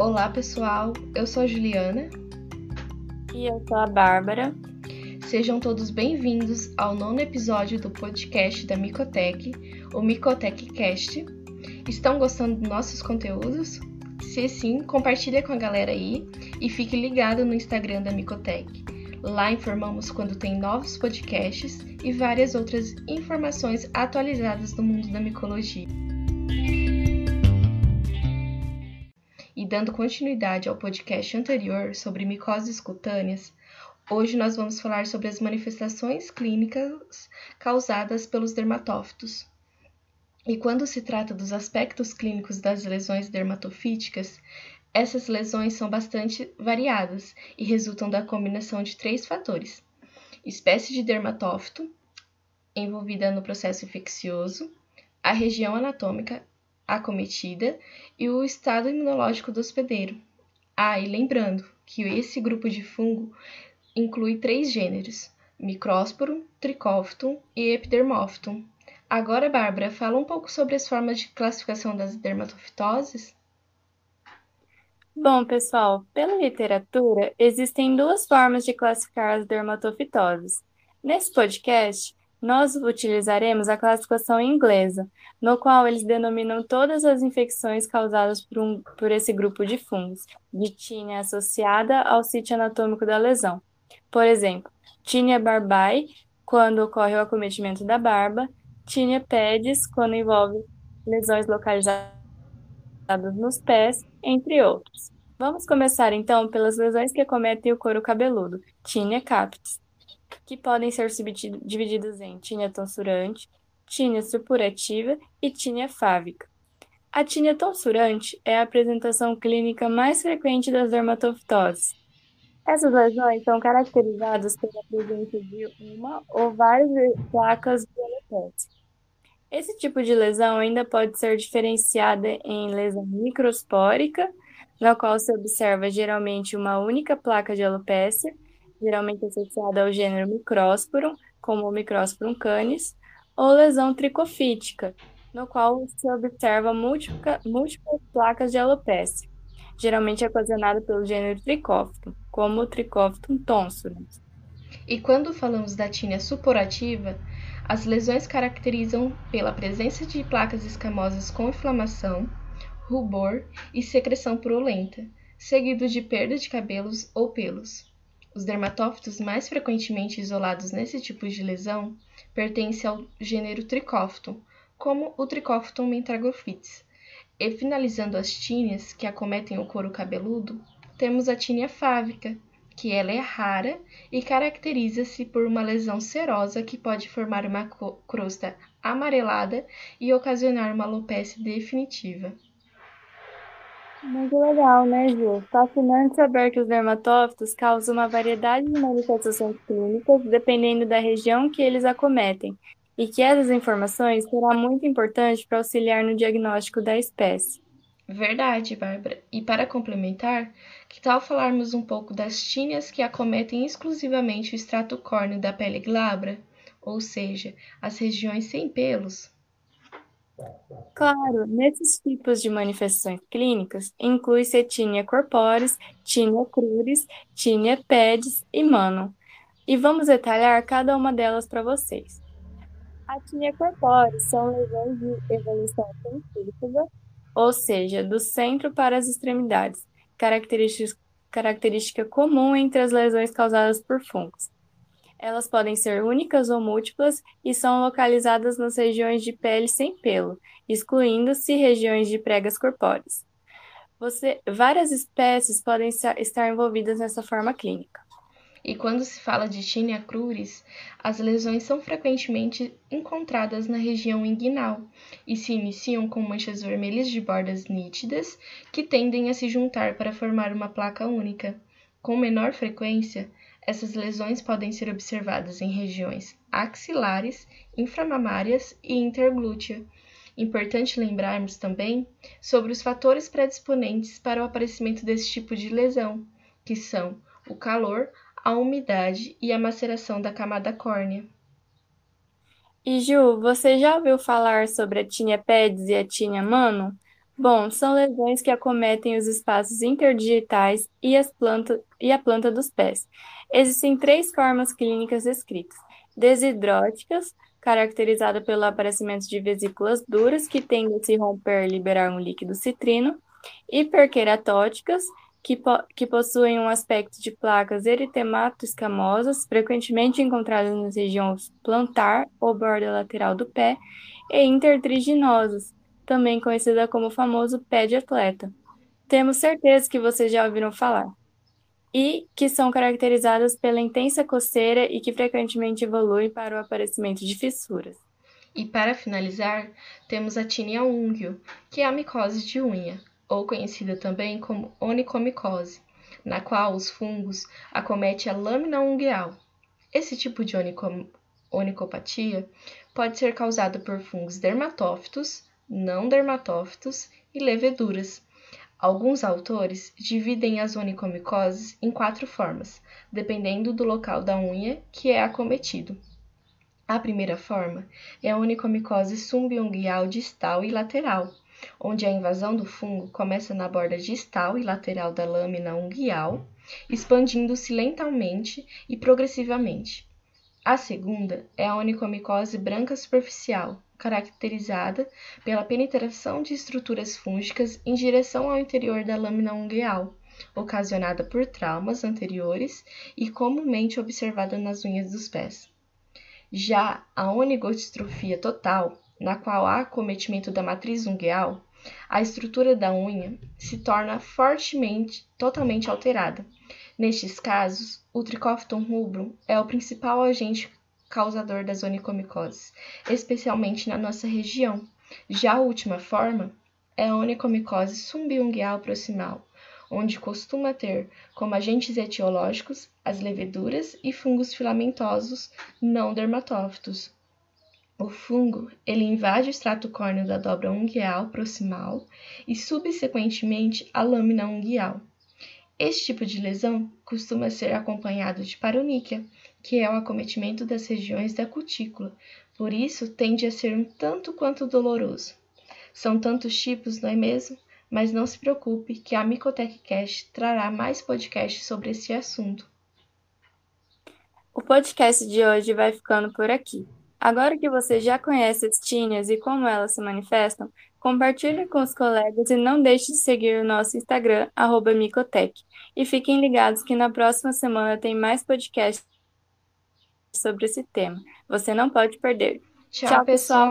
Olá, pessoal. Eu sou a Juliana. E eu sou a Bárbara. Sejam todos bem-vindos ao nono episódio do podcast da Micotec, o Micotec Cast. Estão gostando dos nossos conteúdos? Se sim, compartilha com a galera aí e fique ligado no Instagram da Micotec. Lá informamos quando tem novos podcasts e várias outras informações atualizadas do mundo da micologia. Dando continuidade ao podcast anterior sobre micoses cutâneas, Hoje nós vamos falar sobre as manifestações clínicas causadas pelos dermatófitos. E quando se trata dos aspectos clínicos das lesões dermatofíticas, essas lesões são bastante variadas e resultam da combinação de três fatores: espécie de dermatófito envolvida no processo infeccioso, a região anatômica acometida e o estado imunológico do hospedeiro. Ah, e lembrando que esse grupo de fungo inclui três gêneros: Microsporum, Trichophytum e Epidermophytum. Agora, Bárbara, fala um pouco sobre as formas de classificação das dermatofitoses. Bom, pessoal, pela literatura, existem duas formas de classificar as dermatofitoses. Nesse podcast, nós utilizaremos a classificação inglesa, no qual eles denominam todas as infecções causadas por, um, por esse grupo de fungos, de tinea associada ao sítio anatômico da lesão. Por exemplo, tinea barbae, quando ocorre o acometimento da barba, tinea pedis, quando envolve lesões localizadas nos pés, entre outros. Vamos começar então pelas lesões que acometem o couro cabeludo, tinea capitis, que podem ser subdivididas em tinea tonsurante, tinea supurativa e tinea fávica. A tinea tonsurante é a apresentação clínica mais frequente das dermatofitoses, essas lesões são caracterizadas pela presença de uma ou várias placas violetantes. Esse tipo de lesão ainda pode ser diferenciada em lesão microspórica, na qual se observa geralmente uma única placa de alopécia, geralmente associada ao gênero Microsporum, como o Microsporum canis, ou lesão tricofítica, no qual se observa múltipla, múltiplas placas de alopécia geralmente ocasionado pelo gênero Trichophytum, como o Trichophytum tonsurans. E quando falamos da tínia suporativa, as lesões caracterizam pela presença de placas escamosas com inflamação, rubor e secreção purulenta, seguido de perda de cabelos ou pelos. Os dermatófitos mais frequentemente isolados nesse tipo de lesão pertencem ao gênero Trichophytum, como o Trichophytum mentragophytes, e finalizando as tíneas que acometem o couro cabeludo, temos a tínia fávica, que ela é rara e caracteriza-se por uma lesão serosa que pode formar uma crosta amarelada e ocasionar uma alopecia definitiva. Muito legal, né, Ju? Fascinante saber que os dermatófitos causam uma variedade de manifestações clínicas dependendo da região que eles acometem, e que essas informações será muito importante para auxiliar no diagnóstico da espécie. Verdade, Bárbara. E para complementar, que tal falarmos um pouco das tíneas que acometem exclusivamente o extrato córneo da pele glabra, ou seja, as regiões sem pelos? Claro, nesses tipos de manifestações clínicas, inclui-se a tínia corporis, tínia cruris, tínia pedis e mano. E vamos detalhar cada uma delas para vocês. A tinea corpórea são lesões de evolução centrífuga, ou seja, do centro para as extremidades, característica comum entre as lesões causadas por fungos. Elas podem ser únicas ou múltiplas e são localizadas nas regiões de pele sem pelo, excluindo-se regiões de pregas corpóreas. Você, várias espécies podem estar envolvidas nessa forma clínica. E quando se fala de tinea cruris, as lesões são frequentemente encontradas na região inguinal e se iniciam com manchas vermelhas de bordas nítidas que tendem a se juntar para formar uma placa única. Com menor frequência, essas lesões podem ser observadas em regiões axilares, inframamárias e interglútea. Importante lembrarmos também sobre os fatores predisponentes para o aparecimento desse tipo de lesão, que são o calor, a umidade e a maceração da camada córnea. E Ju, você já ouviu falar sobre a tinea pedis e a tinea mano? Bom, são lesões que acometem os espaços interdigitais e, as planta, e a planta dos pés. Existem três formas clínicas descritas: desidróticas, caracterizada pelo aparecimento de vesículas duras que tendem a se romper e liberar um líquido citrino, hiperqueratóticas, que, po que possuem um aspecto de placas eritemato-escamosas, frequentemente encontradas nas regiões plantar ou borda lateral do pé, e intertriginosas, também conhecida como o famoso pé de atleta. Temos certeza que vocês já ouviram falar. E que são caracterizadas pela intensa coceira e que frequentemente evoluem para o aparecimento de fissuras. E para finalizar, temos a tinea ungio, que é a micose de unha, ou conhecida também como onicomicose, na qual os fungos acometem a lâmina ungueal. Esse tipo de onicom onicopatia pode ser causado por fungos dermatófitos, não dermatófitos e leveduras. Alguns autores dividem as onicomicoses em quatro formas, dependendo do local da unha que é acometido. A primeira forma é a onicomicose sumbungueal distal e lateral, onde a invasão do fungo começa na borda distal e lateral da lâmina unguial, expandindo-se lentamente e progressivamente. A segunda é a onicomicose branca superficial, caracterizada pela penetração de estruturas fúngicas em direção ao interior da lâmina ungueal, ocasionada por traumas anteriores e comumente observada nas unhas dos pés. Já a onigostrofia total, na qual há acometimento da matriz ungueal, a estrutura da unha se torna fortemente, totalmente alterada, Nestes casos, o Trichophyton rubrum é o principal agente causador das onicomicoses, especialmente na nossa região. Já a última forma é a onicomicose sumbungueal proximal, onde costuma ter como agentes etiológicos as leveduras e fungos filamentosos não dermatófitos. O fungo ele invade o extrato córneo da dobra ungueal proximal e subsequentemente a lâmina ungueal. Este tipo de lesão costuma ser acompanhado de paroníquia, que é o acometimento das regiões da cutícula, por isso tende a ser um tanto quanto doloroso. São tantos tipos, não é mesmo? Mas não se preocupe que a Micotech Cash trará mais podcasts sobre esse assunto. O podcast de hoje vai ficando por aqui. Agora que você já conhece as tíneas e como elas se manifestam, Compartilhe com os colegas e não deixe de seguir o nosso Instagram, Micotec. E fiquem ligados que na próxima semana tem mais podcasts sobre esse tema. Você não pode perder. Tchau, Tchau pessoal.